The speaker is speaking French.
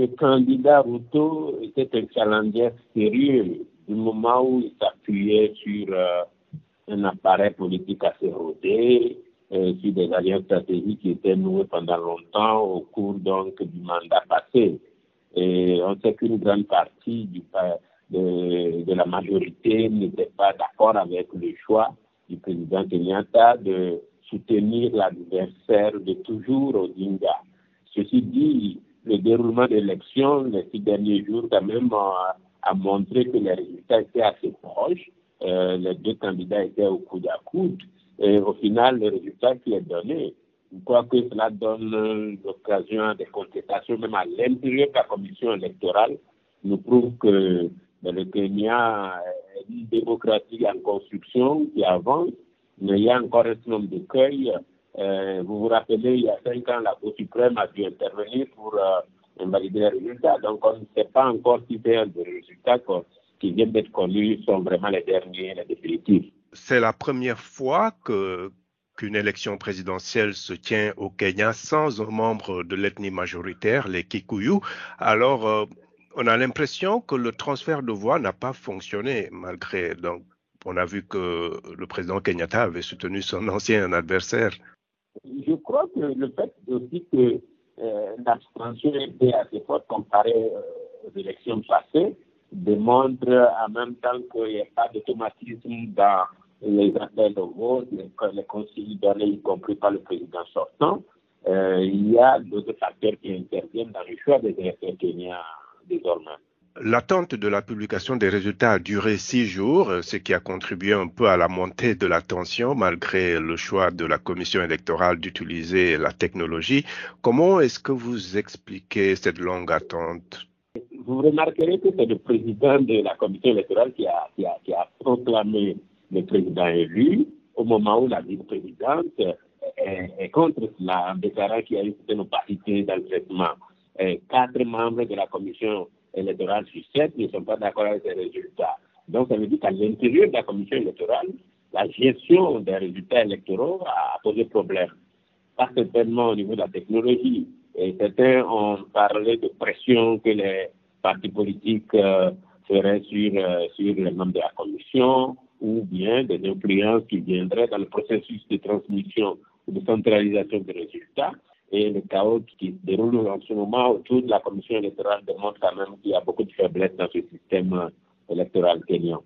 le candidat Ruto était un challenger sérieux du moment où il s'appuyait sur euh, un appareil politique assez rodé, euh, sur des alliances stratégiques qui étaient nouées pendant longtemps au cours donc du mandat passé. Et on sait qu'une grande partie du, de, de la majorité n'était pas d'accord avec le choix du président Kenyatta de soutenir l'adversaire de toujours Odinga. Ceci dit, le déroulement de l'élection les six derniers jours quand même a, montré que les résultats étaient assez proches. Euh, les deux candidats étaient au coude à coude. Et au final, le résultat qui est donné, je crois que cela donne l'occasion à des contestations, même à l'intérieur de la commission électorale, nous prouve que ben, le Kenya est une démocratie en construction qui avance, mais il y a encore un nombre de euh, vous vous rappelez, il y a cinq ans, la Cour suprême a dû intervenir pour euh, invalider les résultats. Donc, on ne sait pas encore si les résultats qui viennent d'être connus sont vraiment les derniers, les définitifs. C'est la première fois que qu'une élection présidentielle se tient au Kenya sans un membre de l'ethnie majoritaire, les Kikuyu. Alors, euh, on a l'impression que le transfert de voix n'a pas fonctionné malgré. Donc, on a vu que le président Kenyatta avait soutenu son ancien adversaire. Je crois que le fait aussi que euh, l'abstention était assez forte comparée euh, aux élections passées démontre en même temps qu'il n'y a pas d'automatisme dans les appels au vote, les, les conseils donnés, y compris par le président sortant. Euh, il y a d'autres facteurs qui interviennent dans le choix des électeurs kenyans désormais. L'attente de la publication des résultats a duré six jours, ce qui a contribué un peu à la montée de la tension malgré le choix de la commission électorale d'utiliser la technologie. Comment est-ce que vous expliquez cette longue attente? Vous remarquerez que c'est le président de la commission électorale qui a, proclamé le président élu au moment où la vice-présidente est, contre cela en déclarant qu'il y a une certaine opacité dans le traitement. quatre membres de la commission électorale sur sept ne sont pas d'accord avec ces résultats. Donc, ça veut dire qu'à l'intérieur de la commission électorale, la gestion des résultats électoraux a posé problème. Pas certainement au niveau de la technologie. Et certains ont parlé de pression que les partis politiques euh, feraient sur, euh, sur les membres de la commission ou bien des influences qui viendraient dans le processus de transmission ou de centralisation des résultats et le chaos qui se déroule en ce moment autour de la commission électorale démontre quand même qu'il y a beaucoup de faiblesses dans ce système électoral kenyan.